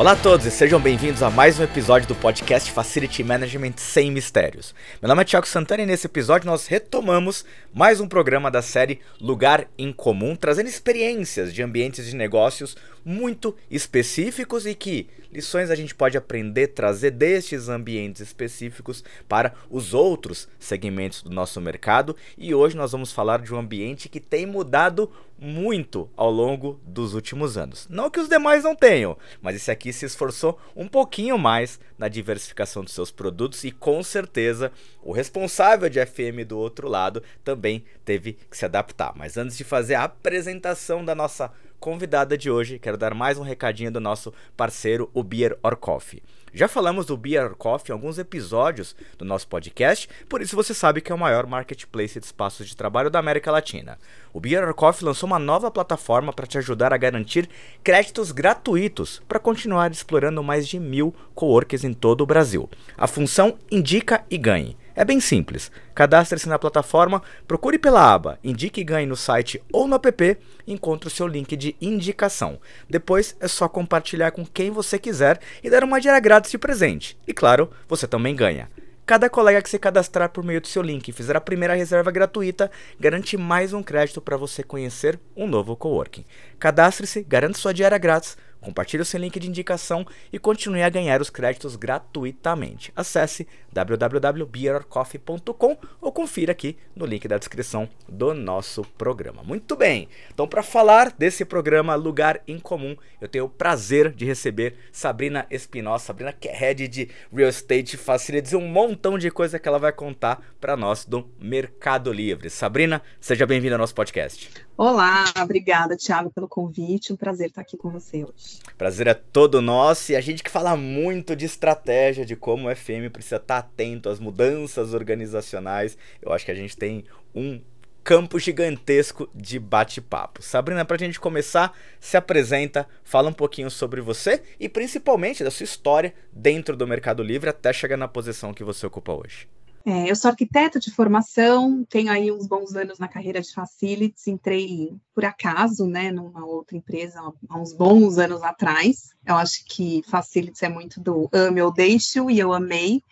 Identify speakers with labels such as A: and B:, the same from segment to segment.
A: Olá a todos e sejam bem-vindos a mais um episódio do podcast Facility Management Sem Mistérios. Meu nome é Thiago Santana e nesse episódio nós retomamos mais um programa da série Lugar em Comum, trazendo experiências de ambientes de negócios muito específicos e que lições a gente pode aprender, trazer destes ambientes específicos para os outros segmentos do nosso mercado. E hoje nós vamos falar de um ambiente que tem mudado muito ao longo dos últimos anos. Não que os demais não tenham, mas esse aqui se esforçou um pouquinho mais na diversificação dos seus produtos e com certeza o responsável de FM do outro lado também teve que se adaptar. Mas antes de fazer a apresentação da nossa convidada de hoje, quero dar mais um recadinho do nosso parceiro, o Beer or Coffee. Já falamos do Beer Coffee em alguns episódios do nosso podcast, por isso você sabe que é o maior marketplace de espaços de trabalho da América Latina. O Beer Coffee lançou uma nova plataforma para te ajudar a garantir créditos gratuitos para continuar explorando mais de mil coworkers em todo o Brasil. A função Indica e Ganhe. É bem simples. Cadastre-se na plataforma, procure pela aba Indique e Ganhe no site ou no app e encontre o seu link de indicação. Depois é só compartilhar com quem você quiser e dar uma diária grátis de presente. E claro, você também ganha. Cada colega que se cadastrar por meio do seu link e fizer a primeira reserva gratuita garante mais um crédito para você conhecer um novo coworking. Cadastre-se, garante sua diária grátis Compartilhe o seu link de indicação e continue a ganhar os créditos gratuitamente. Acesse www.beercoffee.com ou confira aqui no link da descrição do nosso programa. Muito bem, então para falar desse programa Lugar em Comum, eu tenho o prazer de receber Sabrina Espinosa, Sabrina que é head de Real Estate Facilities, um montão de coisa que ela vai contar para nós do Mercado Livre. Sabrina, seja bem-vinda ao nosso podcast.
B: Olá, obrigada, Thiago, pelo convite. Um prazer estar aqui com você hoje.
A: Prazer é todo nosso e a gente que fala muito de estratégia, de como o FM precisa estar atento às mudanças organizacionais. Eu acho que a gente tem um campo gigantesco de bate-papo. Sabrina, para a gente começar, se apresenta, fala um pouquinho sobre você e principalmente da sua história dentro do Mercado Livre até chegar na posição que você ocupa hoje.
B: É, eu sou arquiteta de formação, tenho aí uns bons anos na carreira de facilities, entrei por acaso, né, numa outra empresa há uns bons anos atrás. Eu acho que facilities é muito do ame ou deixo, e eu amei,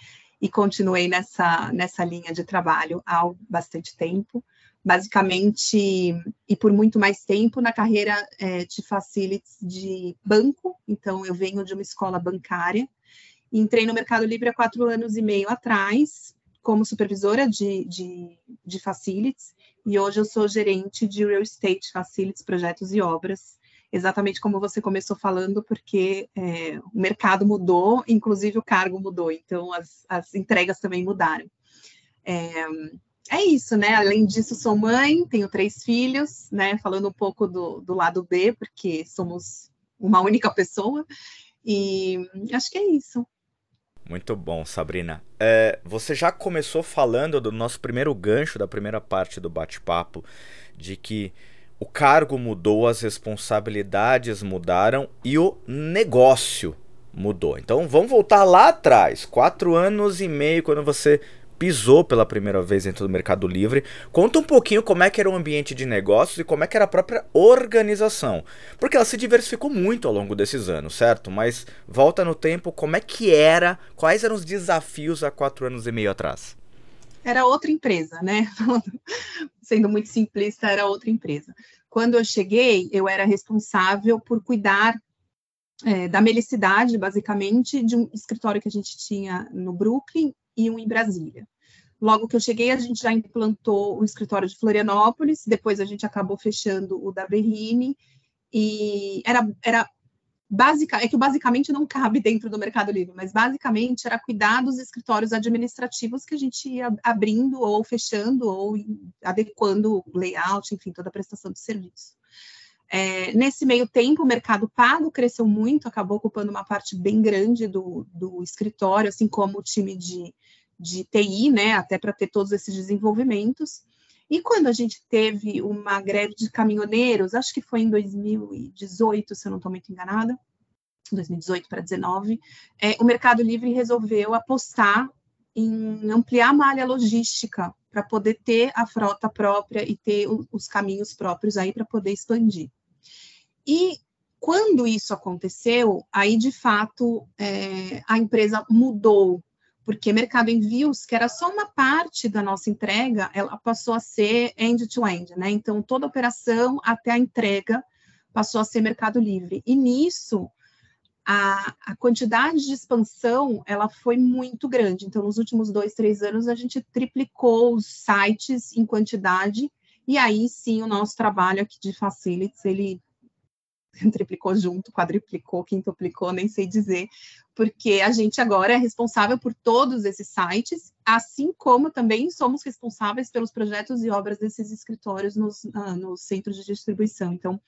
B: e continuei nessa, nessa linha de trabalho há bastante tempo. Basicamente, e por muito mais tempo, na carreira é, de facilities de banco, então eu venho de uma escola bancária, entrei no Mercado Livre há quatro anos e meio atrás, como supervisora de, de, de facilities, e hoje eu sou gerente de real estate facilities, projetos e obras, exatamente como você começou falando, porque é, o mercado mudou, inclusive o cargo mudou, então as, as entregas também mudaram. É, é isso, né? Além disso, sou mãe, tenho três filhos, né? Falando um pouco do, do lado B, porque somos uma única pessoa, e acho que é isso.
A: Muito bom, Sabrina. É, você já começou falando do nosso primeiro gancho, da primeira parte do bate-papo, de que o cargo mudou, as responsabilidades mudaram e o negócio mudou. Então vamos voltar lá atrás, quatro anos e meio, quando você pisou pela primeira vez dentro do Mercado Livre. Conta um pouquinho como é que era o ambiente de negócios e como é que era a própria organização. Porque ela se diversificou muito ao longo desses anos, certo? Mas volta no tempo, como é que era, quais eram os desafios há quatro anos e meio atrás?
B: Era outra empresa, né? Sendo muito simplista, era outra empresa. Quando eu cheguei, eu era responsável por cuidar é, da melicidade, basicamente, de um escritório que a gente tinha no Brooklyn e um em Brasília. Logo que eu cheguei, a gente já implantou o escritório de Florianópolis, depois a gente acabou fechando o da Berrine, e era, era básica, é que basicamente não cabe dentro do Mercado Livre, mas basicamente era cuidar dos escritórios administrativos que a gente ia abrindo ou fechando ou adequando o layout, enfim, toda a prestação de serviço. É, nesse meio tempo, o mercado pago cresceu muito, acabou ocupando uma parte bem grande do, do escritório, assim como o time de, de TI, né, até para ter todos esses desenvolvimentos. E quando a gente teve uma greve de caminhoneiros, acho que foi em 2018, se eu não estou muito enganada, 2018 para 2019, é, o Mercado Livre resolveu apostar em ampliar a malha logística para poder ter a frota própria e ter os caminhos próprios aí para poder expandir. E quando isso aconteceu, aí de fato é, a empresa mudou, porque mercado envios, que era só uma parte da nossa entrega, ela passou a ser end-to-end, -end, né? Então toda a operação até a entrega passou a ser mercado livre. E nisso a, a, quantidade de expansão ela foi muito grande. Então, nos últimos dois, três anos, a gente triplicou os sites em quantidade, e aí sim o nosso trabalho aqui de facilities, ele triplicou junto, quadriplicou, quintuplicou, nem sei dizer, porque a gente agora é responsável por todos esses sites, assim como também somos responsáveis pelos projetos e obras desses escritórios nos, uh, nos centros de distribuição. Então,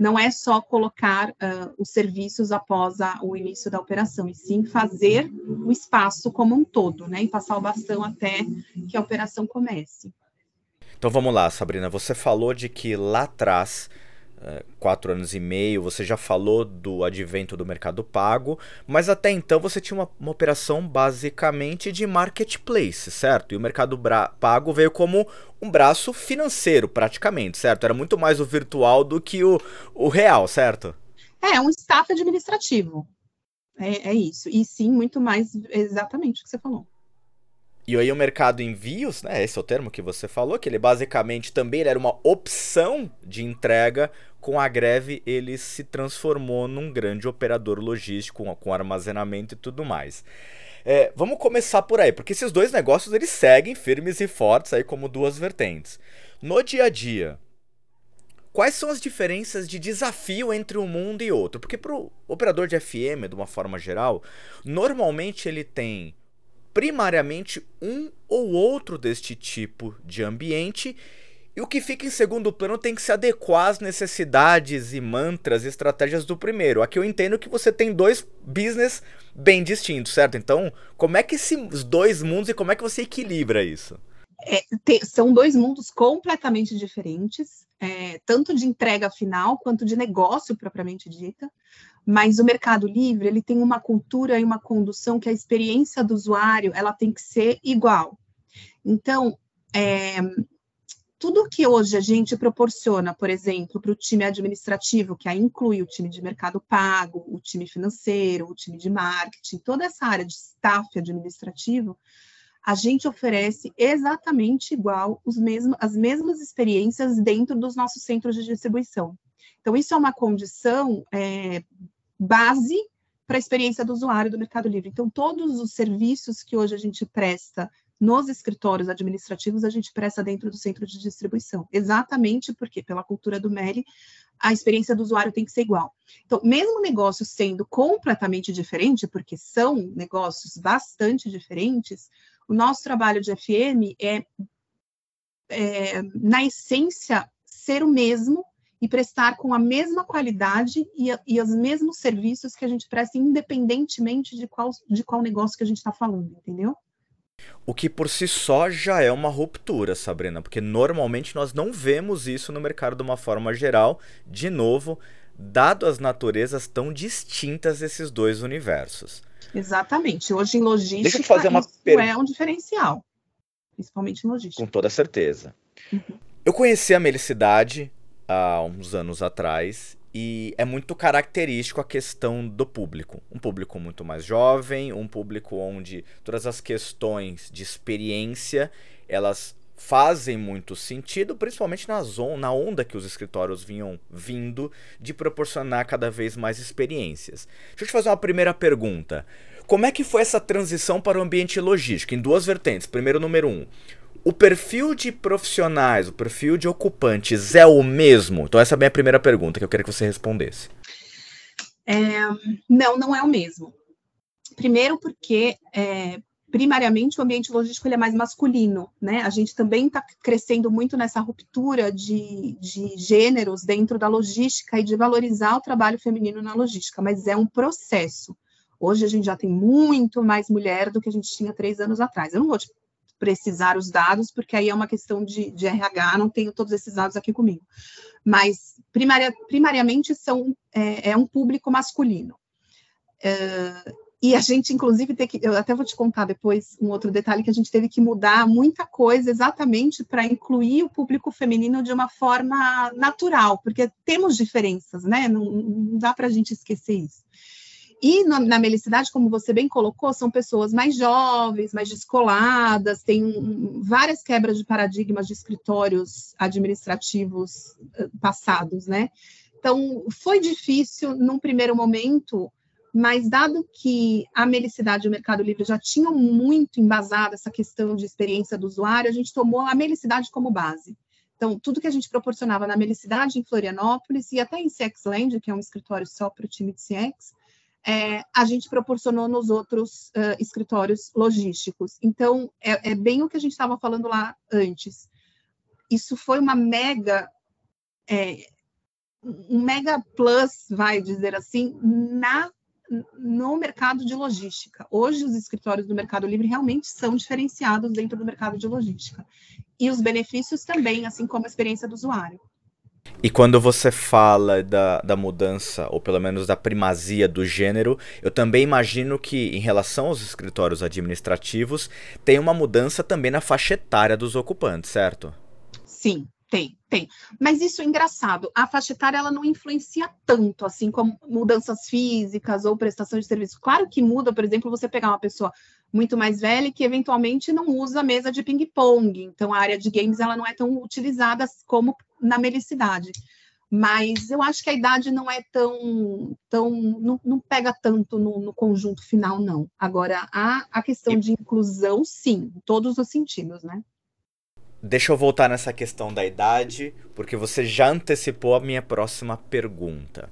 B: não é só colocar uh, os serviços após a, o início da operação, e sim fazer o espaço como um todo, né, e passar o bastão até que a operação comece.
A: Então vamos lá, Sabrina. Você falou de que lá atrás quatro anos e meio, você já falou do advento do mercado pago, mas até então você tinha uma, uma operação basicamente de marketplace, certo? E o mercado pago veio como um braço financeiro, praticamente, certo? Era muito mais o virtual do que o, o real, certo?
B: É, um staff administrativo. É, é isso. E sim, muito mais exatamente o que você falou.
A: E aí o mercado envios, né, esse é o termo que você falou, que ele basicamente também era uma opção de entrega, com a greve ele se transformou num grande operador logístico, com, com armazenamento e tudo mais. É, vamos começar por aí, porque esses dois negócios eles seguem firmes e fortes aí como duas vertentes. No dia a dia, quais são as diferenças de desafio entre um mundo e outro? Porque para o operador de FM, de uma forma geral, normalmente ele tem primariamente um ou outro deste tipo de ambiente, e o que fica em segundo plano tem que se adequar às necessidades e mantras e estratégias do primeiro. Aqui eu entendo que você tem dois business bem distintos, certo? Então, como é que esses dois mundos e como é que você equilibra isso?
B: É, te, são dois mundos completamente diferentes, é, tanto de entrega final quanto de negócio propriamente dita. Mas o Mercado Livre, ele tem uma cultura e uma condução que a experiência do usuário, ela tem que ser igual. Então, é, tudo que hoje a gente proporciona, por exemplo, para o time administrativo, que aí inclui o time de mercado pago, o time financeiro, o time de marketing, toda essa área de staff administrativo, a gente oferece exatamente igual os mesmos, as mesmas experiências dentro dos nossos centros de distribuição. Então, isso é uma condição é, base para a experiência do usuário do Mercado Livre. Então, todos os serviços que hoje a gente presta nos escritórios administrativos, a gente presta dentro do centro de distribuição. Exatamente porque, pela cultura do MELI, a experiência do usuário tem que ser igual. Então, mesmo o negócio sendo completamente diferente, porque são negócios bastante diferentes, o nosso trabalho de FM é, é na essência, ser o mesmo e prestar com a mesma qualidade e, e os mesmos serviços que a gente presta, independentemente de qual, de qual negócio que a gente está falando, entendeu?
A: O que por si só já é uma ruptura, Sabrina, porque normalmente nós não vemos isso no mercado de uma forma geral, de novo, dado as naturezas tão distintas desses dois universos.
B: Exatamente. Hoje em logística,
A: Deixa eu fazer uma
B: isso per... é um diferencial, principalmente em logística.
A: Com toda certeza. Uhum. Eu conheci a Melicidade há uns anos atrás e é muito característico a questão do público. Um público muito mais jovem, um público onde todas as questões de experiência elas fazem muito sentido, principalmente na, zona, na onda que os escritórios vinham vindo de proporcionar cada vez mais experiências. Deixa eu te fazer uma primeira pergunta. Como é que foi essa transição para o ambiente logístico? Em duas vertentes. Primeiro, número um, o perfil de profissionais, o perfil de ocupantes é o mesmo? Então, essa é a minha primeira pergunta que eu queria que você respondesse.
B: É, não, não é o mesmo. Primeiro, porque é, primariamente o ambiente logístico ele é mais masculino, né? A gente também está crescendo muito nessa ruptura de, de gêneros dentro da logística e de valorizar o trabalho feminino na logística, mas é um processo. Hoje a gente já tem muito mais mulher do que a gente tinha três anos atrás. Eu não vou te precisar os dados, porque aí é uma questão de, de RH, não tenho todos esses dados aqui comigo. Mas, primaria, primariamente, são, é, é um público masculino. Uh, e a gente, inclusive, tem que. Eu até vou te contar depois um outro detalhe que a gente teve que mudar muita coisa exatamente para incluir o público feminino de uma forma natural, porque temos diferenças, né? Não, não dá para a gente esquecer isso. E na, na Melicidade, como você bem colocou, são pessoas mais jovens, mais descoladas, tem um, várias quebras de paradigmas de escritórios administrativos uh, passados, né? Então, foi difícil num primeiro momento mas dado que a Melicidade e o Mercado Livre já tinham muito embasado essa questão de experiência do usuário, a gente tomou a Melicidade como base. Então, tudo que a gente proporcionava na Melicidade, em Florianópolis, e até em CXLand, que é um escritório só para o time de CX, é, a gente proporcionou nos outros uh, escritórios logísticos. Então, é, é, bem o que a gente estava falando lá antes. Isso foi uma mega, é, um mega plus, vai dizer assim, na no mercado de logística. Hoje, os escritórios do Mercado Livre realmente são diferenciados dentro do mercado de logística. E os benefícios também, assim como a experiência do usuário.
A: E quando você fala da, da mudança, ou pelo menos da primazia do gênero, eu também imagino que, em relação aos escritórios administrativos, tem uma mudança também na faixa etária dos ocupantes, certo?
B: Sim, tem, tem. Mas isso é engraçado. A faixa etária ela não influencia tanto, assim, como mudanças físicas ou prestação de serviço. Claro que muda, por exemplo, você pegar uma pessoa muito mais velha que eventualmente não usa mesa de ping-pong. Então, a área de games ela não é tão utilizada como na melicidade. Mas eu acho que a idade não é tão. tão não, não pega tanto no, no, conjunto final, não. Agora, a, a questão de inclusão, sim, em todos os sentidos, né?
A: Deixa eu voltar nessa questão da idade, porque você já antecipou a minha próxima pergunta.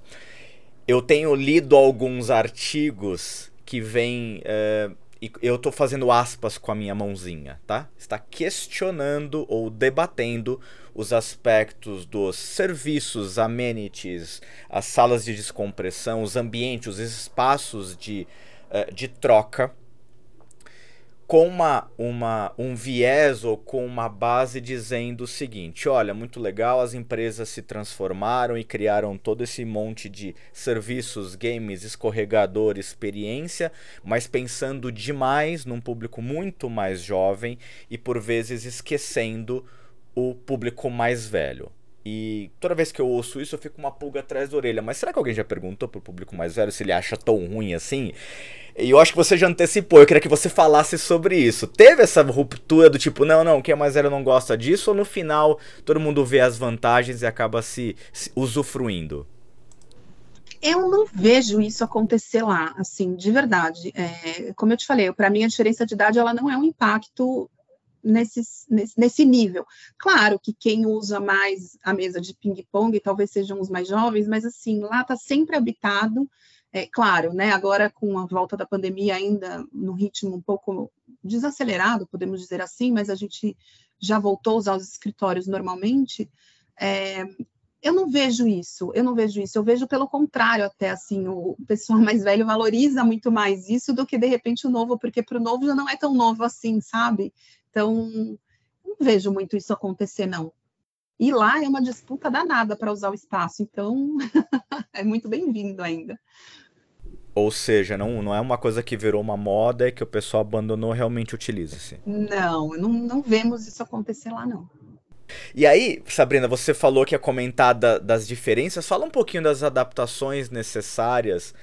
A: Eu tenho lido alguns artigos que vêm. Uh, eu estou fazendo aspas com a minha mãozinha, tá? Está questionando ou debatendo os aspectos dos serviços, amenities, as salas de descompressão, os ambientes, os espaços de, uh, de troca com uma, uma, um viés ou com uma base dizendo o seguinte: olha, muito legal, as empresas se transformaram e criaram todo esse monte de serviços, games, escorregador, experiência, mas pensando demais num público muito mais jovem e por vezes esquecendo o público mais velho. E toda vez que eu ouço isso, eu fico uma pulga atrás da orelha. Mas será que alguém já perguntou pro público mais velho se ele acha tão ruim assim? E eu acho que você já antecipou, eu queria que você falasse sobre isso. Teve essa ruptura do tipo, não, não, quem é mais velho não gosta disso, ou no final todo mundo vê as vantagens e acaba se, se usufruindo?
B: Eu não vejo isso acontecer lá, assim, de verdade. É, como eu te falei, para mim a diferença de idade ela não é um impacto nesse, nesse, nesse nível. Claro que quem usa mais a mesa de ping-pong talvez sejam os mais jovens, mas assim, lá está sempre habitado. É, claro, né, agora com a volta da pandemia ainda no ritmo um pouco desacelerado, podemos dizer assim, mas a gente já voltou a usar os escritórios normalmente, é, eu não vejo isso, eu não vejo isso, eu vejo pelo contrário até, assim, o pessoal mais velho valoriza muito mais isso do que, de repente, o novo, porque para o novo já não é tão novo assim, sabe? Então, não vejo muito isso acontecer, não. E lá é uma disputa danada para usar o espaço, então é muito bem-vindo ainda.
A: Ou seja, não, não é uma coisa que virou uma moda e que o pessoal abandonou, realmente utiliza-se.
B: Não, não, não vemos isso acontecer lá, não.
A: E aí, Sabrina, você falou que ia comentar da, das diferenças. Fala um pouquinho das adaptações necessárias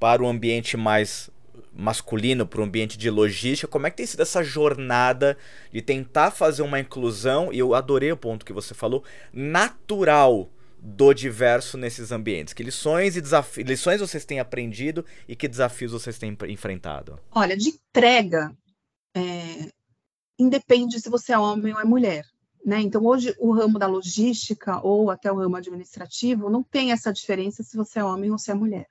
A: para o ambiente mais masculino para o ambiente de logística. Como é que tem sido essa jornada de tentar fazer uma inclusão, e eu adorei o ponto que você falou, natural do diverso nesses ambientes? Que lições e desafios, lições vocês têm aprendido e que desafios vocês têm enfrentado?
B: Olha, de entrega, é, independe se você é homem ou é mulher. Né? Então, hoje, o ramo da logística ou até o ramo administrativo não tem essa diferença se você é homem ou se é mulher.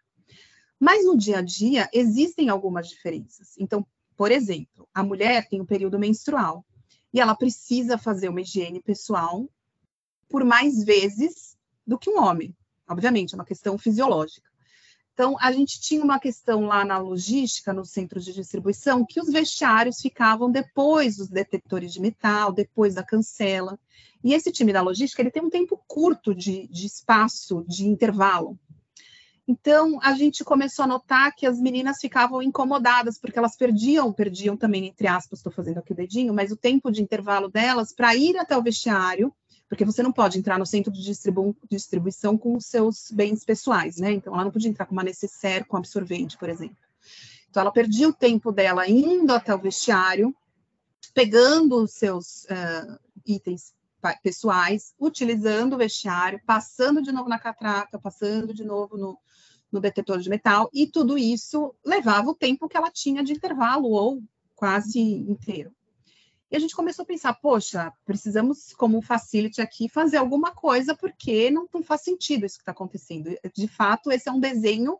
B: Mas no dia a dia existem algumas diferenças. Então, por exemplo, a mulher tem o um período menstrual e ela precisa fazer uma higiene pessoal por mais vezes do que um homem. Obviamente, é uma questão fisiológica. Então, a gente tinha uma questão lá na logística, nos centros de distribuição, que os vestiários ficavam depois dos detectores de metal, depois da cancela. E esse time da logística, ele tem um tempo curto de, de espaço, de intervalo. Então, a gente começou a notar que as meninas ficavam incomodadas, porque elas perdiam, perdiam também, entre aspas, estou fazendo aqui o dedinho, mas o tempo de intervalo delas para ir até o vestiário, porque você não pode entrar no centro de distribu distribuição com os seus bens pessoais, né? Então, ela não podia entrar com uma necessaire, com absorvente, por exemplo. Então, ela perdia o tempo dela indo até o vestiário, pegando os seus uh, itens pessoais, utilizando o vestiário, passando de novo na catraca, passando de novo no, no detetor de metal, e tudo isso levava o tempo que ela tinha de intervalo, ou quase inteiro. E a gente começou a pensar, poxa, precisamos, como facility aqui, fazer alguma coisa, porque não, não faz sentido isso que está acontecendo. De fato, esse é um desenho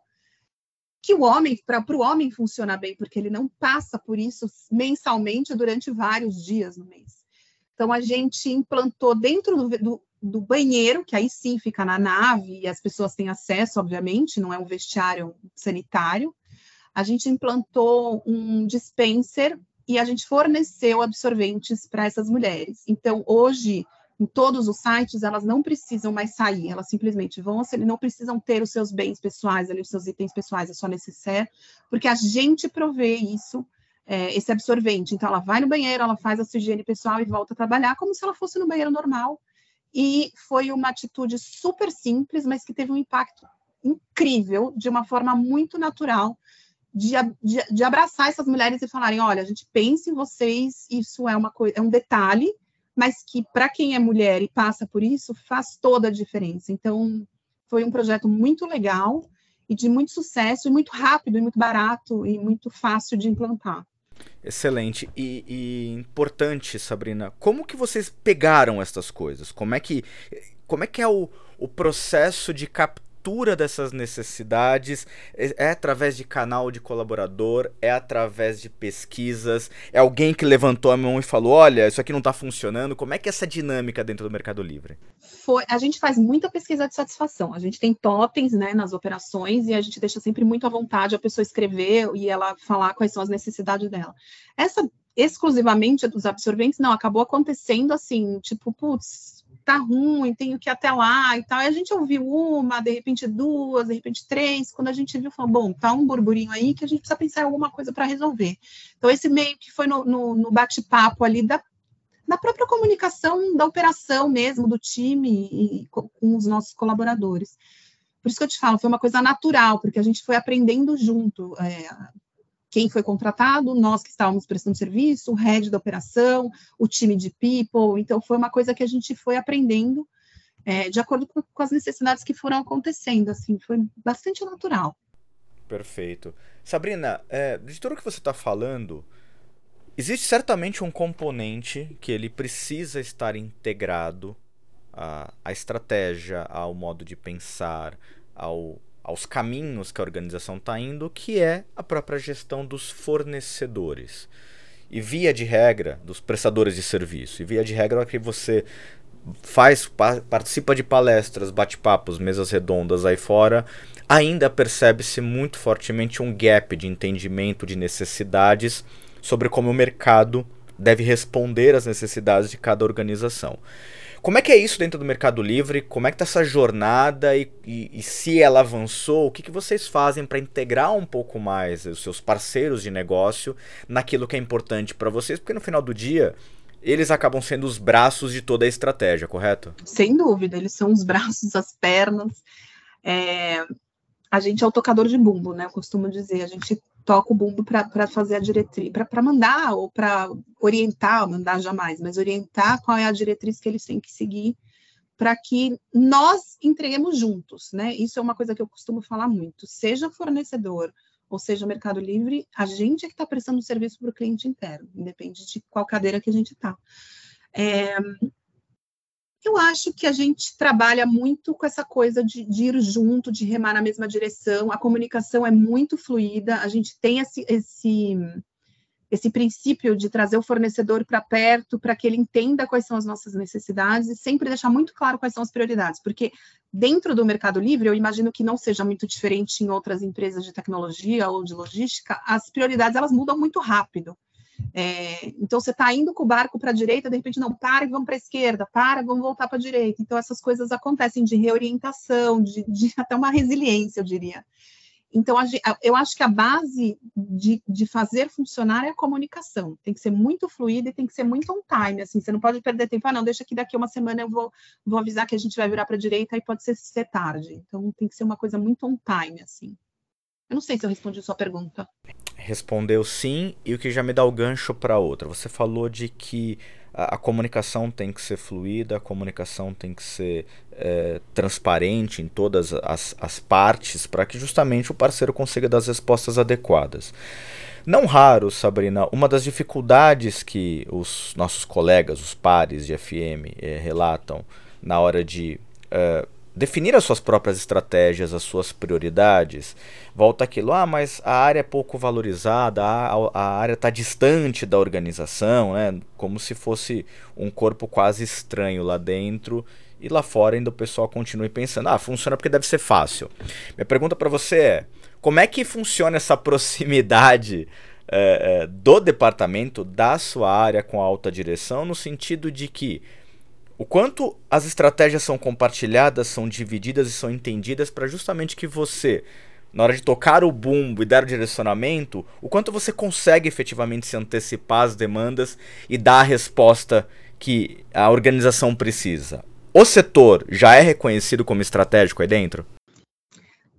B: que o homem, para o homem funcionar bem, porque ele não passa por isso mensalmente durante vários dias no mês. Então, a gente implantou dentro do, do, do, banheiro, que aí sim fica na nave, e as pessoas têm acesso, obviamente, não é um vestiário sanitário. A gente implantou um dispenser e a gente forneceu absorventes para essas mulheres. Então, hoje, em todos os sites, elas não precisam mais sair, elas simplesmente vão, não precisam ter os seus bens pessoais, ali, os seus itens pessoais, é só necessário, porque a gente provê isso é, esse absorvente. Então, ela vai no banheiro, ela faz a sua higiene pessoal e volta a trabalhar como se ela fosse no banheiro normal. E foi uma atitude super simples, mas que teve um impacto incrível, de uma forma muito natural, de, de, de abraçar essas mulheres e falarem: olha, a gente pensa em vocês, isso é uma coisa, é um detalhe, mas que para quem é mulher e passa por isso, faz toda a diferença. Então, foi um projeto muito legal e de muito sucesso, e muito rápido, e muito barato, e muito fácil de implantar.
A: Excelente e, e, importante, Sabrina. Como que vocês pegaram essas coisas? Como é que, como é, que é o, o processo de captar captura dessas necessidades é, é, através de canal de colaborador, é através de pesquisas, é alguém que levantou a mão e falou: olha, isso aqui não está funcionando. Como é que é essa dinâmica dentro do Mercado Livre?
B: Foi, a gente faz muita pesquisa de satisfação. A gente tem totens né, nas operações e a gente deixa sempre muito à vontade a pessoa escrever e ela falar quais são as necessidades dela. Essa exclusivamente dos absorventes, não, acabou acontecendo assim, tipo, putz, tá ruim, tenho que ir até lá e tal. E a gente ouviu uma, de repente duas, de repente três. Quando a gente viu, falou, bom, tá um burburinho aí que a gente precisa pensar em alguma coisa para resolver. Então, esse meio que foi no, no, no bate-papo ali da, da própria comunicação da operação mesmo, do time e com, os nossos colaboradores. Por isso que eu te falo, foi uma coisa natural, porque a gente foi aprendendo junto. É, quem foi contratado, nós que estávamos prestando serviço, o head da operação, o time de people. Então, foi uma coisa que a gente foi aprendendo é, de acordo com, com, as necessidades que foram acontecendo. Assim, foi bastante natural.
A: Perfeito. Sabrina, é, de tudo que você está falando, existe certamente um componente que ele precisa estar integrado à, à estratégia, ao modo de pensar, ao aos caminhos que a organização está indo, que é a própria gestão dos fornecedores. E via de regra, dos prestadores de serviço. E via de regra, que você faz participa de palestras, bate-papos, mesas redondas aí fora, ainda percebe-se muito fortemente um gap de entendimento de necessidades sobre como o mercado deve responder às necessidades de cada organização. Como é que é isso dentro do Mercado Livre? Como é que tá essa jornada e, e, e se ela avançou? O que, que vocês fazem para integrar um pouco mais os seus parceiros de negócio naquilo que é importante para vocês? Porque no final do dia eles acabam sendo os braços de toda a estratégia, correto?
B: Sem dúvida, eles são os braços, as pernas. É... A gente é o tocador de bumbo, né? Eu costumo dizer, a gente toca o bumbo para fazer a diretriz, para mandar ou para orientar, mandar jamais, mas orientar qual é a diretriz que eles têm que seguir para que nós entreguemos juntos, né? Isso é uma coisa que eu costumo falar muito. Seja fornecedor ou seja Mercado Livre, a gente é que está prestando serviço para o cliente interno, independe de qual cadeira que a gente está. É, eu acho que a gente trabalha muito com essa coisa de, de, ir junto, de remar na mesma direção. A comunicação é muito fluida, a gente tem esse, esse, esse princípio de trazer o fornecedor para perto, para que ele entenda quais são as nossas necessidades e sempre deixar muito claro quais são as prioridades, porque dentro do Mercado Livre, eu imagino que não seja muito diferente em outras empresas de tecnologia ou de logística, as prioridades elas mudam muito rápido. É, então você está indo com o barco para a direita, de repente não para e vamos para a esquerda, para, vamos voltar para a direita. Então essas coisas acontecem de reorientação, de, de até uma resiliência, eu diria. Então, eu acho que a base de, de, fazer funcionar é a comunicação. Tem que ser muito fluida e tem que ser muito on time. Assim, você não pode perder tempo. Ah, não, deixa que daqui uma semana eu vou, vou avisar que a gente vai virar para a direita e pode ser, ser tarde. Então, tem que ser uma coisa muito on time, assim. Eu não sei se eu respondi a sua pergunta.
A: Respondeu sim, e o que já me dá o gancho para outra. Você falou de que a, a, comunicação tem que ser fluida, a comunicação tem que ser é, transparente em todas as, as partes, para que justamente o parceiro consiga dar as respostas adequadas. Não raro, Sabrina, uma das dificuldades que os nossos colegas, os pares de FM, é, relatam na hora de é, definir as suas próprias estratégias, as suas prioridades, volta aquilo, ah, mas a área é pouco valorizada, a, a área está distante da organização, né? como se fosse um corpo quase estranho lá dentro e lá fora ainda o pessoal continue pensando, ah, funciona porque deve ser fácil. Minha pergunta para você é, como é que funciona essa proximidade é, é, do departamento, da sua área com a alta direção, no sentido de que o quanto as estratégias são compartilhadas, são divididas e são entendidas para justamente que você, na hora de tocar o bumbo e dar o direcionamento, o quanto você consegue efetivamente se antecipar às demandas e dar a resposta que a organização precisa. O setor já é reconhecido como estratégico aí dentro?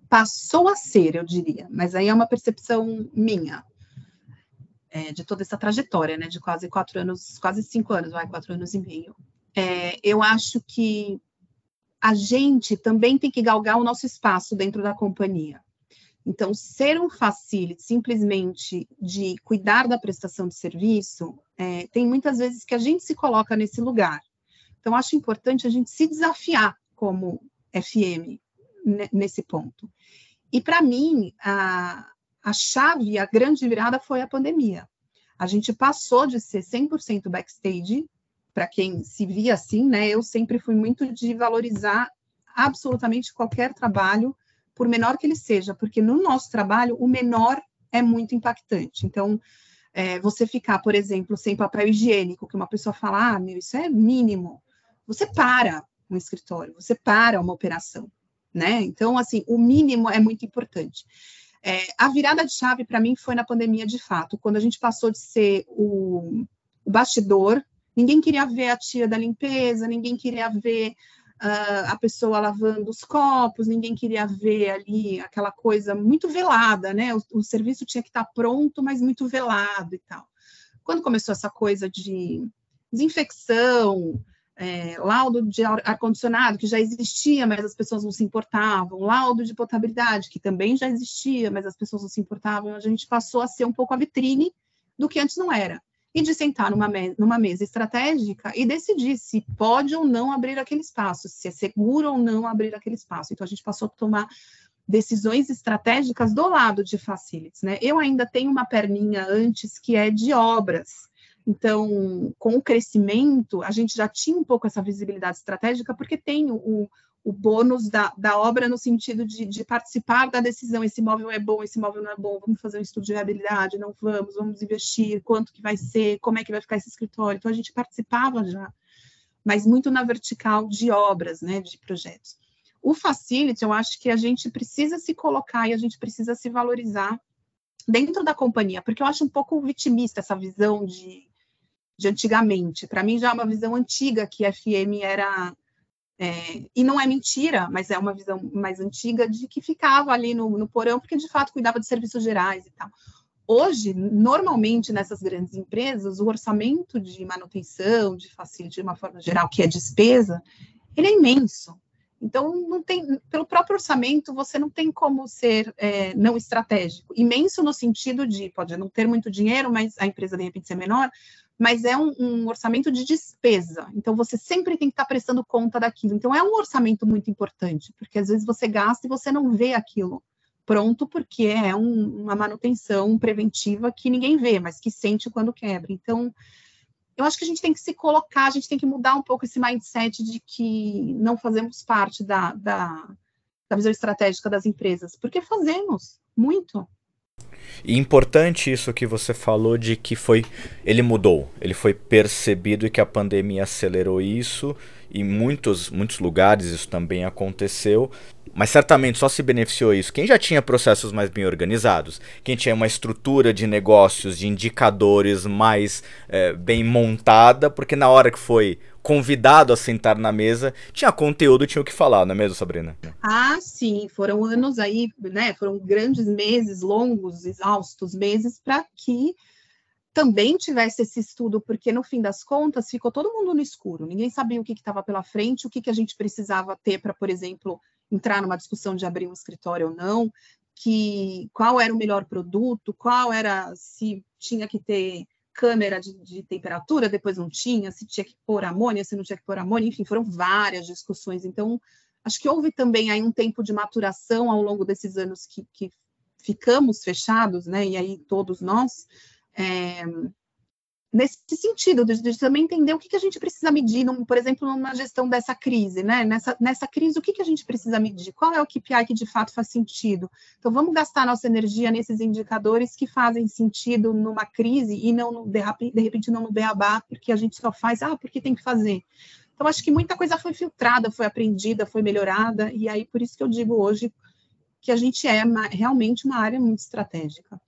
B: Passou a ser, eu diria, mas aí é uma percepção minha. É, de toda essa trajetória, né, de quase quatro anos, quase cinco anos, vai, quatro anos e meio é, eu acho que a gente também tem que galgar o nosso espaço dentro da companhia. Então, ser um facility simplesmente de cuidar da prestação de serviço, é, tem muitas vezes que a gente se coloca nesse lugar. Então, acho importante a gente se desafiar como FM nesse ponto. E, para mim, a, a chave, a grande virada foi a pandemia. A gente passou de ser 100% backstage para quem se via assim, né? Eu sempre fui muito de valorizar absolutamente qualquer trabalho, por menor que ele seja, porque no nosso trabalho o menor é muito impactante. Então, é, você ficar, por exemplo, sem papel higiênico, que uma pessoa fala, ah, meu, isso é mínimo. Você para um escritório, você para uma operação, né? Então, assim, o mínimo é muito importante. É, a virada de chave para mim foi na pandemia, de fato, quando a gente passou de ser o, o bastidor Ninguém queria ver a tia da limpeza, ninguém queria ver uh, a pessoa lavando os copos, ninguém queria ver ali aquela coisa muito velada, né? O, o serviço tinha que estar pronto, mas muito velado e tal. Quando começou essa coisa de desinfecção, é, laudo de ar-condicionado, que já existia, mas as pessoas não se importavam, laudo de potabilidade, que também já existia, mas as pessoas não se importavam, a gente passou a ser um pouco a vitrine do que antes não era e de sentar numa, me numa mesa estratégica e decidir se pode ou não abrir aquele espaço, se é seguro ou não abrir aquele espaço. Então, a gente passou a tomar decisões estratégicas do lado de facilities, né? Eu ainda tenho uma perninha antes que é de obras. Então, com o crescimento, a gente já tinha um pouco essa visibilidade estratégica, porque tem o, o bônus da, da obra no sentido de, de, participar da decisão, esse imóvel é bom, esse imóvel não é bom, vamos fazer um estudo de viabilidade, não vamos, vamos investir, quanto que vai ser, como é que vai ficar esse escritório. Então, a gente participava já, mas muito na vertical de obras, né, de projetos. O facility, eu acho que a gente precisa se colocar e a gente precisa se valorizar dentro da companhia, porque eu acho um pouco vitimista essa visão de, de antigamente. Para mim, já é uma visão antiga que FM era é, e não é mentira, mas é uma visão mais antiga de que ficava ali no, no porão, porque de fato cuidava de serviços gerais e tal. Hoje, normalmente nessas grandes empresas, o orçamento de manutenção, de facilidade de uma forma geral, que é despesa, ele é imenso. Então, não tem, pelo próprio orçamento, você não tem como ser é, não estratégico. Imenso no sentido de, pode não ter muito dinheiro, mas a empresa de repente ser menor, mas é um, um, orçamento de despesa. Então, você sempre tem que estar prestando conta daquilo. Então, é um orçamento muito importante, porque às vezes você gasta e você não vê aquilo pronto, porque é um, uma manutenção preventiva que ninguém vê, mas que sente quando quebra. Então, eu acho que a gente tem que se colocar, a gente tem que mudar um pouco esse mindset de que não fazemos parte da, da, da visão estratégica das empresas, porque fazemos muito.
A: E importante isso que você falou de que foi ele mudou, ele foi percebido e que a pandemia acelerou isso e muitos muitos lugares isso também aconteceu, mas certamente só se beneficiou isso. Quem já tinha processos mais bem organizados, quem tinha uma estrutura de negócios, de indicadores mais é, bem montada, porque na hora que foi convidado a sentar na mesa, tinha conteúdo, tinha o que falar, não é mesmo, Sabrina?
B: Ah, sim, foram anos aí, né? Foram grandes meses, longos, exaustos meses, para que também tivesse esse estudo, porque no fim das contas ficou todo mundo no escuro, ninguém sabia o que estava pela frente, o que, que a gente precisava ter para, por exemplo, entrar numa discussão de abrir um escritório ou não, que qual era o melhor produto, qual era se tinha que ter câmera de, de, temperatura, depois não tinha, se tinha que pôr amônia, se não tinha que pôr amônia, enfim, foram várias discussões. Então, acho que houve também aí um tempo de maturação ao longo desses anos que, que ficamos fechados, né? E aí todos nós, é, nesse sentido, de, de, também entender o que, que a gente precisa medir, num, por exemplo, numa gestão dessa crise, né? Nessa, nessa crise, o que, que a gente precisa medir? Qual é o KPI que de fato faz sentido? Então, vamos gastar nossa energia nesses indicadores que fazem sentido numa crise e não, no, de, de repente, não no beabá, porque a gente só faz, ah, porque tem que fazer. Então, acho que muita coisa foi filtrada, foi aprendida, foi melhorada, e aí por isso que eu digo hoje que a gente é uma, realmente uma área muito estratégica.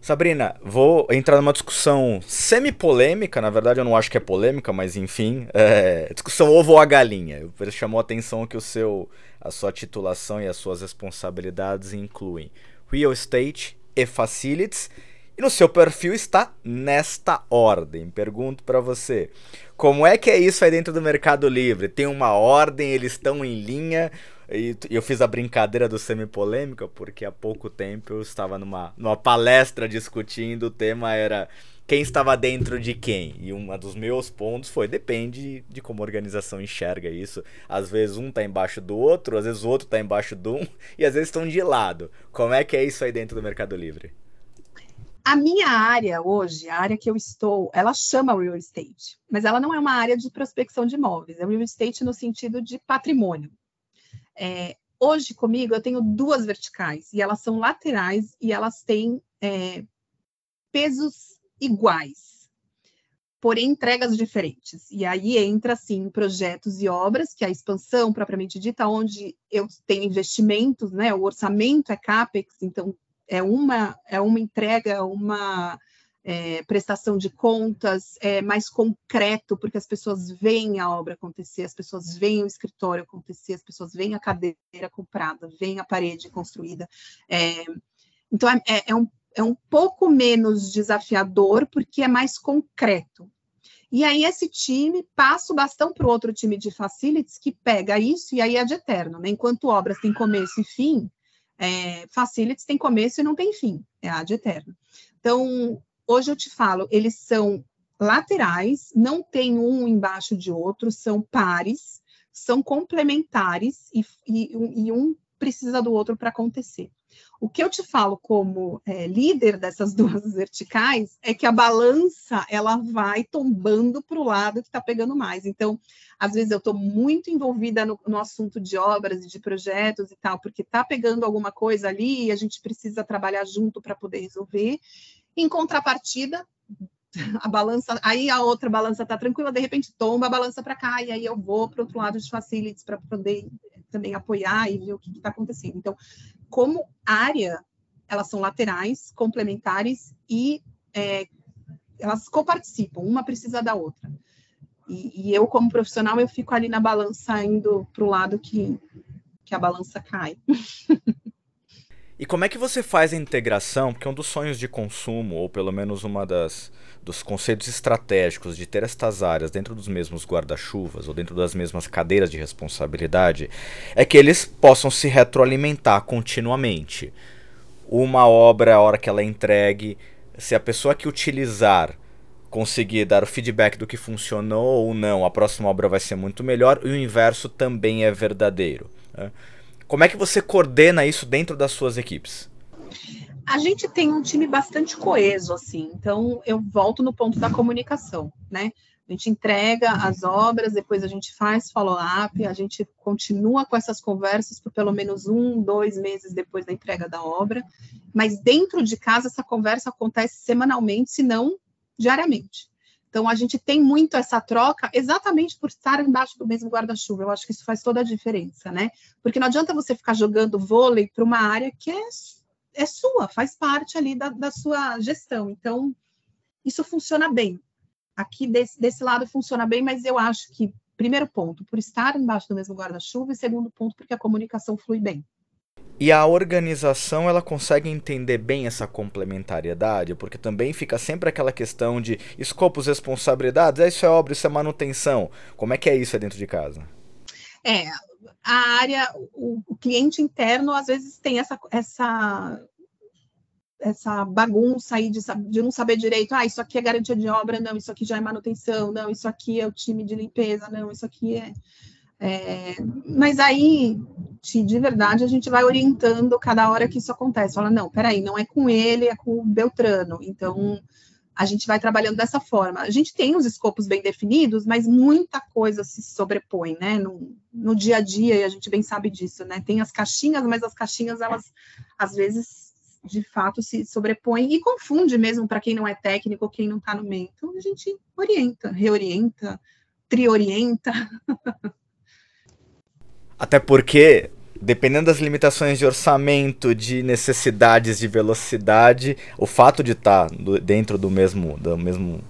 A: Sabrina, vou entrar numa discussão semi-polêmica, na verdade eu não acho que é polêmica, mas enfim, é, discussão ovo ou a galinha. Chamou a atenção que o seu, a sua titulação e as suas responsabilidades incluem real estate e facilities, e no seu perfil está nesta ordem. Pergunto para você, como é que é isso aí dentro do Mercado Livre? Tem uma ordem, eles estão em linha? E eu fiz a brincadeira do semi-polêmica, porque há pouco tempo eu estava numa, numa palestra discutindo, o tema era quem estava dentro de quem. E um dos meus pontos foi: depende de como a organização enxerga isso. Às vezes um está embaixo do outro, às vezes o outro está embaixo de um, e às vezes estão de lado. Como é que é isso aí dentro do Mercado Livre?
B: A minha área hoje, a área que eu estou, ela chama real estate, mas ela não é uma área de prospecção de imóveis, é real estate no sentido de patrimônio. É, hoje comigo eu tenho duas verticais e elas são laterais e elas têm é, pesos iguais, porém entregas diferentes. E aí entra assim projetos e obras, que é a expansão propriamente dita, onde eu tenho investimentos, né? O orçamento é capex, então é uma é uma entrega, uma é, prestação de contas, é mais concreto, porque as pessoas veem a obra acontecer, as pessoas veem o escritório acontecer, as pessoas veem a cadeira comprada, veem a parede construída. É, então, é, é, um, é um pouco menos desafiador, porque é mais concreto. E aí, esse time passa o bastão para o outro time de facilities que pega isso e aí é de eterno. Né? Enquanto obras têm começo e fim, é, facilities tem começo e não tem fim, é a de eterno. Então, Hoje eu te falo, eles são laterais, não tem um embaixo de outro, são pares, são complementares e, e, e um precisa do outro para acontecer. O que eu te falo como é, líder dessas duas verticais é que a balança ela vai tombando para o lado que está pegando mais. Então, às vezes eu estou muito envolvida no, no, assunto de obras e de projetos e tal, porque está pegando alguma coisa ali e a gente precisa trabalhar junto para poder resolver. Em contrapartida, a balança, aí a outra balança está tranquila, de repente tomba a balança para cá, e aí eu vou para outro lado de facilities para poder também apoiar e ver o que está acontecendo. Então, como área, elas são laterais, complementares e é, elas coparticipam, uma precisa da outra. E, e, eu, como profissional, eu fico ali na balança, indo para o lado que, que a balança cai.
A: E como é que você faz a integração? Porque um dos sonhos de consumo, ou pelo menos uma das dos conceitos estratégicos de ter estas áreas dentro dos mesmos guarda-chuvas ou dentro das mesmas cadeiras de responsabilidade, é que eles possam se retroalimentar continuamente. Uma obra, a hora que ela é entregue, se a pessoa que utilizar conseguir dar o feedback do que funcionou ou não, a próxima obra vai ser muito melhor, e o inverso também é verdadeiro. Né? Como é que você coordena isso dentro das suas equipes?
B: A gente tem um time bastante coeso, assim, então eu volto no ponto da comunicação, né? A gente entrega as obras, depois a gente faz follow-up, a gente continua com essas conversas por pelo menos um, dois meses depois da entrega da obra, mas dentro de casa essa conversa acontece semanalmente, se não diariamente. Então, a gente tem muito essa troca exatamente por estar embaixo do mesmo guarda-chuva. Eu acho que isso faz toda a diferença, né? Porque não adianta você ficar jogando vôlei para uma área que é, é sua, faz parte ali da, da sua gestão. Então, isso funciona bem. Aqui desse, desse lado funciona bem, mas eu acho que, primeiro ponto, por estar embaixo do mesmo guarda-chuva, e segundo ponto, porque a comunicação flui bem.
A: E a organização ela consegue entender bem essa complementariedade, porque também fica sempre aquela questão de escopos, responsabilidades, é, isso é obra, isso é manutenção. Como é que é isso aí dentro de casa?
B: É, a área, o, o cliente interno às vezes tem essa, essa essa bagunça aí de, de, não saber direito, ah, isso aqui é garantia de obra, não, isso aqui já é manutenção, não, isso aqui é o time de limpeza, não, isso aqui é. É mas aí, de verdade, a gente vai orientando cada hora que isso acontece. Fala, não, peraí, não é com ele, é com o Beltrano. Então, a gente vai trabalhando dessa forma. A gente tem os escopos bem definidos, mas muita coisa se sobrepõe, né? No, no dia a dia, e a gente bem sabe disso, né? Tem as caixinhas, mas as caixinhas, elas, às vezes, de fato se sobrepõe e confunde mesmo para quem não é técnico, quem não está no meio. Então a gente orienta, reorienta, triorienta.
A: Até porque, dependendo das limitações de orçamento, de necessidades de velocidade, o fato de estar tá dentro do mesmo, do mesmo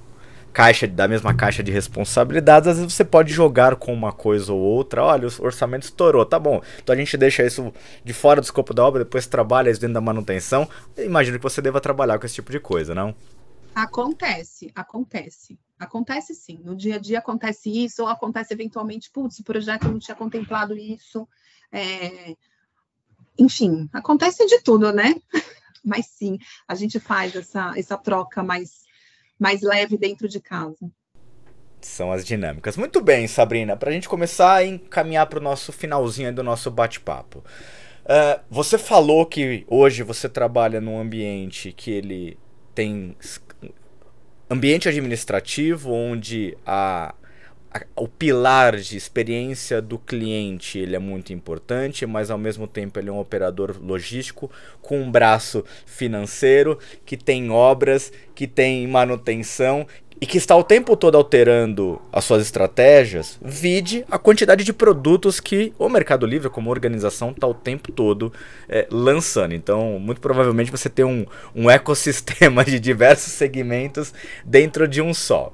A: caixa da mesma caixa de responsabilidades, às vezes você pode jogar com uma coisa ou outra. Olha, o orçamento estourou, tá bom. Então a gente deixa isso de fora do escopo da obra, depois trabalha isso dentro da manutenção. Imagino que você deva trabalhar com esse tipo de coisa, não?
B: Acontece, acontece. Acontece sim. No dia a dia acontece isso, ou acontece eventualmente, putz, o projeto não tinha contemplado isso. É... Enfim, acontece de tudo, né? Mas sim, a gente faz essa, essa troca mais mais leve dentro de casa.
A: São as dinâmicas. Muito bem, Sabrina. Para a gente começar a encaminhar para o nosso finalzinho do nosso bate-papo. Uh, você falou que hoje você trabalha num ambiente que ele tem ambiente administrativo onde a o pilar de experiência do cliente ele é muito importante, mas ao mesmo tempo ele é um operador logístico com um braço financeiro que tem obras, que tem manutenção e que está o tempo todo alterando as suas estratégias, vide a quantidade de produtos que o Mercado Livre, como organização, está o tempo todo é, lançando. Então, muito provavelmente você tem um, um ecossistema de diversos segmentos dentro de um só.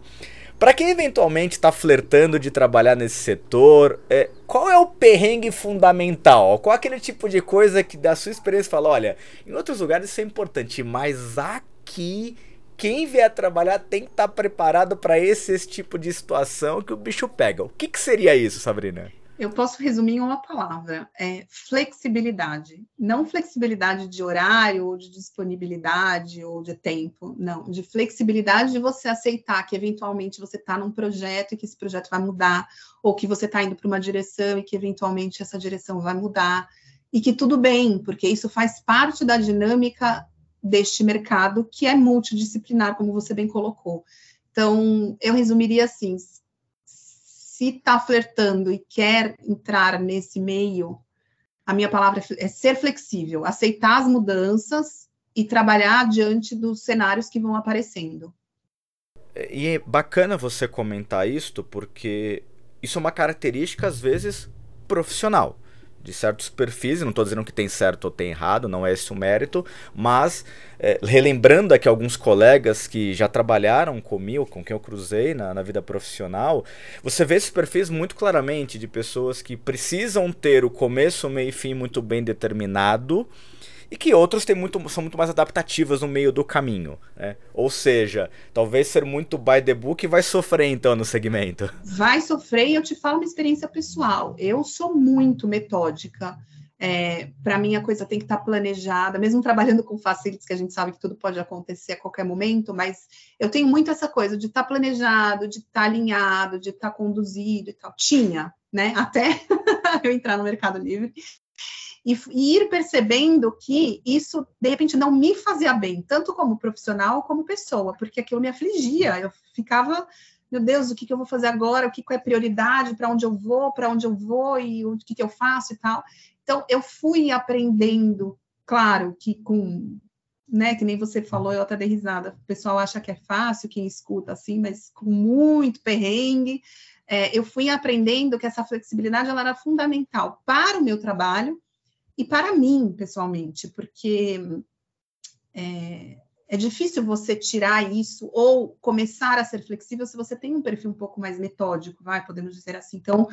A: Para quem eventualmente está flertando de trabalhar nesse setor, é, qual é o perrengue fundamental? Qual é aquele tipo de coisa que da sua experiência fala, olha, em outros lugares isso é importante, mas aqui quem vier trabalhar tem que estar tá preparado para esse, esse tipo de situação que o bicho pega. O que, que seria isso, Sabrina?
B: Eu posso resumir em uma palavra: é flexibilidade. Não flexibilidade de horário, ou de disponibilidade, ou de tempo. Não, de flexibilidade de você aceitar que eventualmente você está num projeto e que esse projeto vai mudar, ou que você está indo para uma direção e que eventualmente essa direção vai mudar. E que tudo bem, porque isso faz parte da dinâmica deste mercado que é multidisciplinar, como você bem colocou. Então, eu resumiria assim: se está flertando e quer entrar nesse meio, a minha palavra é ser flexível, aceitar as mudanças e trabalhar diante dos cenários que vão aparecendo.
A: E é bacana você comentar isto, porque isso é uma característica, às vezes, profissional de certos perfis, não estou dizendo que tem certo ou tem errado, não é esse o mérito, mas é, relembrando aqui alguns colegas que já trabalharam comigo, com quem eu cruzei na, na vida profissional, você vê esses perfis muito claramente de pessoas que precisam ter o começo, meio e fim muito bem determinado, e que outros têm muito, são muito mais adaptativas no meio do caminho. Né? Ou seja, talvez ser muito by the book vai sofrer então no segmento.
B: Vai sofrer e eu te falo uma experiência pessoal. Eu sou muito metódica. É, para mim, a coisa tem que estar tá planejada, mesmo trabalhando com facilities, que a gente sabe que tudo pode acontecer a qualquer momento, mas eu tenho muito essa coisa de estar tá planejado, de estar tá alinhado, de estar tá conduzido e tal. Tinha, né? Até eu entrar no Mercado Livre e, e, ir percebendo que isso, de repente, não me fazia bem, tanto como profissional como pessoa, porque aquilo me afligia, eu ficava meu Deus, o que, que eu vou fazer agora? O que, que é prioridade? Para onde eu vou? Para onde eu vou? E o que, que eu faço e tal. Então, eu fui aprendendo, claro, que com né, que nem você falou, eu até dei risada. O pessoal acha que é fácil, quem escuta assim, mas com muito perrengue, é, eu fui aprendendo que essa flexibilidade ela era fundamental para o meu trabalho e para mim, pessoalmente, porque é, é difícil você tirar isso ou começar a ser flexível se você tem um perfil um pouco mais metódico, vai, podemos dizer assim. Então,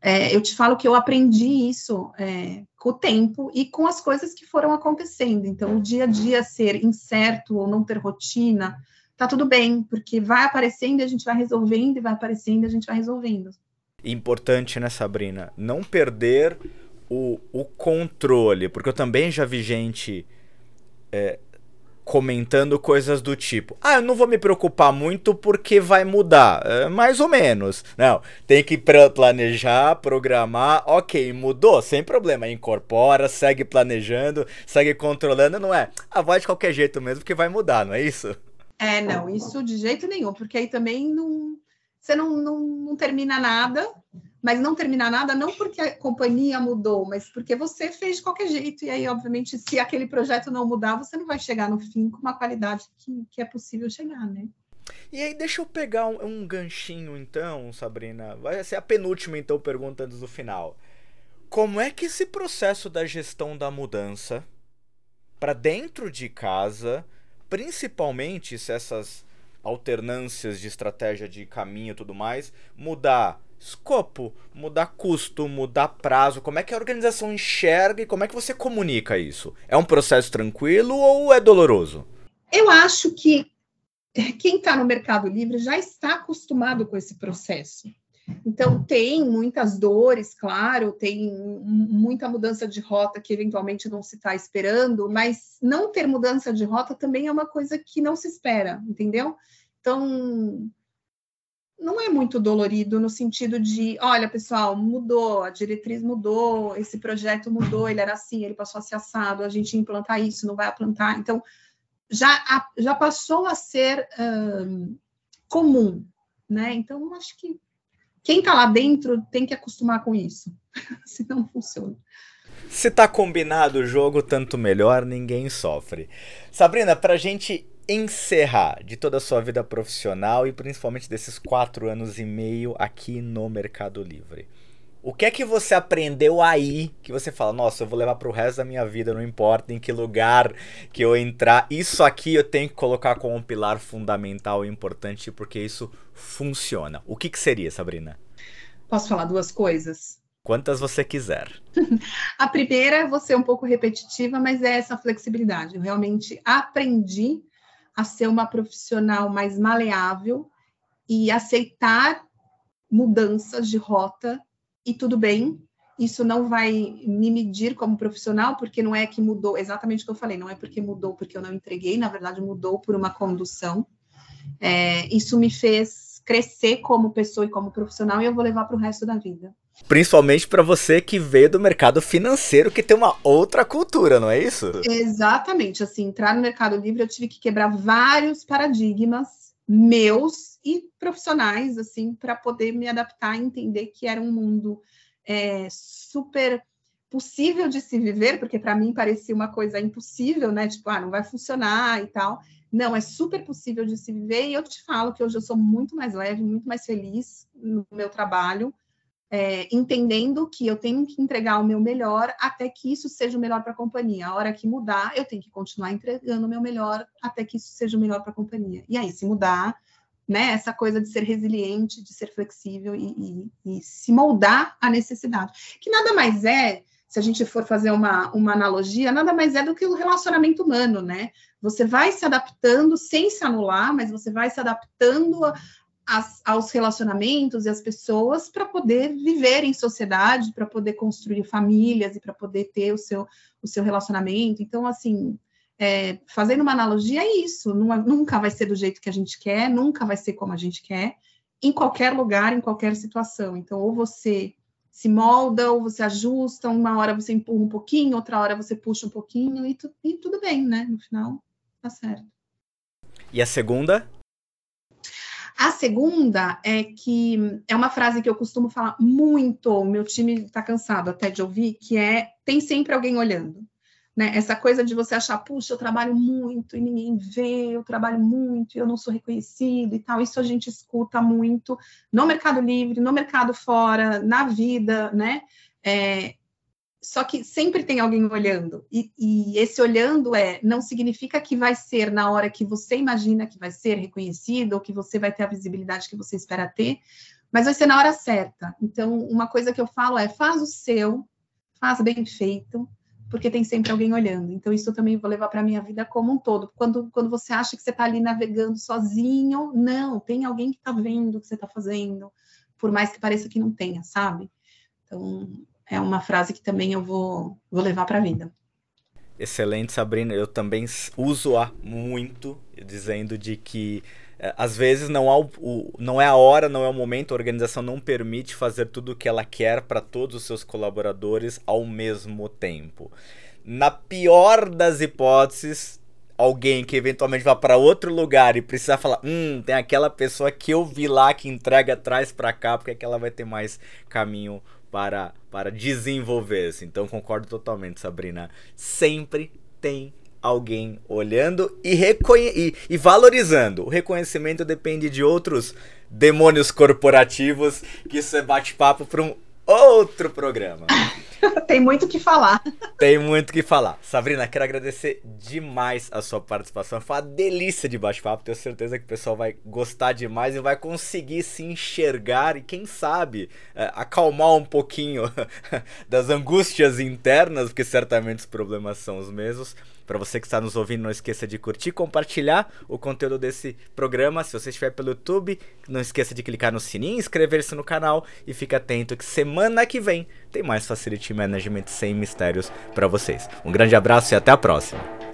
B: é, eu te falo que eu aprendi isso é, com o tempo e com as coisas que foram acontecendo. Então, o dia a dia ser incerto ou não ter rotina, tá tudo bem, porque vai aparecendo e a gente vai resolvendo, e vai aparecendo e a gente vai resolvendo.
A: Importante, né, Sabrina? Não perder o, o controle, porque eu também já vi gente é, comentando coisas do tipo: ah, eu não vou me preocupar muito porque vai mudar. É, mais ou menos. Não, tem que planejar, programar. Ok, mudou, sem problema. Incorpora, segue planejando, segue controlando. Não é, ah, vai de qualquer jeito mesmo porque vai mudar, não é isso?
B: É, não, isso de jeito nenhum, porque aí também não, você não, não, não termina nada, mas não terminar nada não porque a companhia mudou, mas porque você fez de qualquer jeito, e aí, obviamente, se aquele projeto não mudar, você não vai chegar no fim com uma qualidade que, que é possível chegar, né?
A: E aí, deixa eu pegar um, um ganchinho, então, Sabrina. Vai ser a penúltima, então, pergunta antes do final. Como é que esse processo da gestão da mudança para dentro de casa, principalmente se essas alternâncias de estratégia de caminho e tudo mais, mudar escopo, mudar custo, mudar prazo, como é que a organização enxerga e como é que você comunica isso? É um processo tranquilo ou é doloroso?
B: Eu acho que quem está no Mercado Livre já está acostumado com esse processo. Então, tem muitas dores, claro, tem muita mudança de rota que eventualmente não se está esperando, mas não ter mudança de rota também é uma coisa que não se espera, entendeu? Então, não é muito dolorido no sentido de, olha, pessoal, mudou, a diretriz mudou, esse projeto mudou, ele era assim, ele passou a ser assado, a gente implantar isso, não vai implantar. Então, já, já passou a ser um, comum, né? Então, acho que quem está lá dentro tem que acostumar com isso, senão não funciona.
A: Se tá combinado o jogo, tanto melhor, ninguém sofre. Sabrina, pra gente encerrar de toda a sua vida profissional e principalmente desses quatro anos e meio aqui no Mercado Livre. O que é que você aprendeu aí que você fala, nossa, eu vou levar para o resto da minha vida, não importa em que lugar que eu entrar, isso aqui eu tenho que colocar como um pilar fundamental e importante porque isso funciona. O que, que seria, Sabrina?
B: Posso falar duas coisas?
A: Quantas você quiser.
B: a primeira, vou ser um pouco repetitiva, mas é essa flexibilidade. Eu realmente aprendi a ser uma profissional mais maleável e aceitar mudanças de rota e tudo bem. Isso não vai me medir como profissional, porque não é que mudou exatamente o que eu falei, não é porque mudou porque eu não entreguei, na verdade mudou por uma condução. É, isso me fez crescer como pessoa e como profissional e eu vou levar para o resto da vida.
A: Principalmente para você que veio do mercado financeiro, que tem uma outra cultura, não é isso?
B: Exatamente. Assim, entrar no Mercado Livre, eu tive que quebrar vários paradigmas meus e profissionais, assim, para poder me adaptar e entender que era um mundo é, super possível de se viver, porque para mim parecia uma coisa impossível, né? Tipo, ah, não vai funcionar e tal. Não, é super possível de se viver, e eu te falo que hoje eu sou muito mais leve, muito mais feliz no meu trabalho é, entendendo que eu tenho que entregar o meu melhor até que isso seja o melhor para a companhia. A hora que mudar, eu tenho que continuar entregando o meu melhor até que isso seja o melhor para a companhia. E aí, se mudar, né, essa coisa de ser resiliente, de ser flexível e, e, e se moldar à necessidade. Que nada mais é, se a gente for fazer uma, uma analogia, nada mais é do que o relacionamento humano, né? Você vai se adaptando sem se anular, mas você vai se adaptando as, aos relacionamentos e às pessoas para poder viver em sociedade, para poder construir famílias e para poder ter o seu, o seu relacionamento. Então, assim, é, fazendo uma analogia, é isso. Não, nunca vai ser do jeito que a gente quer, nunca vai ser como a gente quer, em qualquer lugar, em qualquer situação. Então, ou você se molda, ou você ajusta, uma hora você empurra um pouquinho, outra hora você puxa um pouquinho, e, tu, e tudo bem, né? No final, tá certo.
A: E a segunda?
B: A segunda é que é uma frase que eu costumo falar muito, meu time está cansado até de ouvir, que é tem sempre alguém olhando. Né? Essa coisa de você achar, puxa, eu trabalho muito e ninguém vê, eu trabalho muito e eu não sou reconhecido e tal. Isso a gente escuta muito no Mercado Livre, no mercado fora, na vida, né? É, só que sempre tem alguém olhando. E, e, esse olhando é não significa que vai ser na hora que você imagina que vai ser reconhecido ou que você vai ter a visibilidade que você espera ter, mas vai ser na hora certa. Então, uma coisa que eu falo é faz o seu, faz bem feito, porque tem sempre alguém olhando. Então, isso eu também vou levar para a minha vida como um todo. Quando, quando você acha que você está ali navegando sozinho, não, tem alguém que está vendo o que você está fazendo, por mais que pareça que não tenha, sabe? Então, é uma frase que também eu vou, vou levar para a vida.
A: Excelente, Sabrina. Eu também uso-a muito, dizendo de que é, às vezes não, há o, o, não é a hora, não é o momento, a organização não permite fazer tudo o que ela quer para todos os seus colaboradores ao mesmo tempo. Na pior das hipóteses, alguém que eventualmente vá para outro lugar e precisar falar, hum, tem aquela pessoa que eu vi lá que entrega atrás para cá, porque é que ela vai ter mais caminho para para desenvolver-se. Então concordo totalmente, Sabrina. Sempre tem alguém olhando e, reconhe e, e valorizando. O reconhecimento depende de outros demônios corporativos, que isso é bate-papo para um outro programa.
B: Tem muito o que falar.
A: Tem muito o que falar. Sabrina, quero agradecer demais a sua participação. Foi uma delícia de bate-papo. Tenho certeza que o pessoal vai gostar demais e vai conseguir se enxergar e, quem sabe, é, acalmar um pouquinho das angústias internas, porque certamente os problemas são os mesmos. Para você que está nos ouvindo, não esqueça de curtir, compartilhar o conteúdo desse programa. Se você estiver pelo YouTube, não esqueça de clicar no sininho, inscrever-se no canal e fique atento que semana que vem tem mais Facility Management sem mistérios para vocês. Um grande abraço e até a próxima.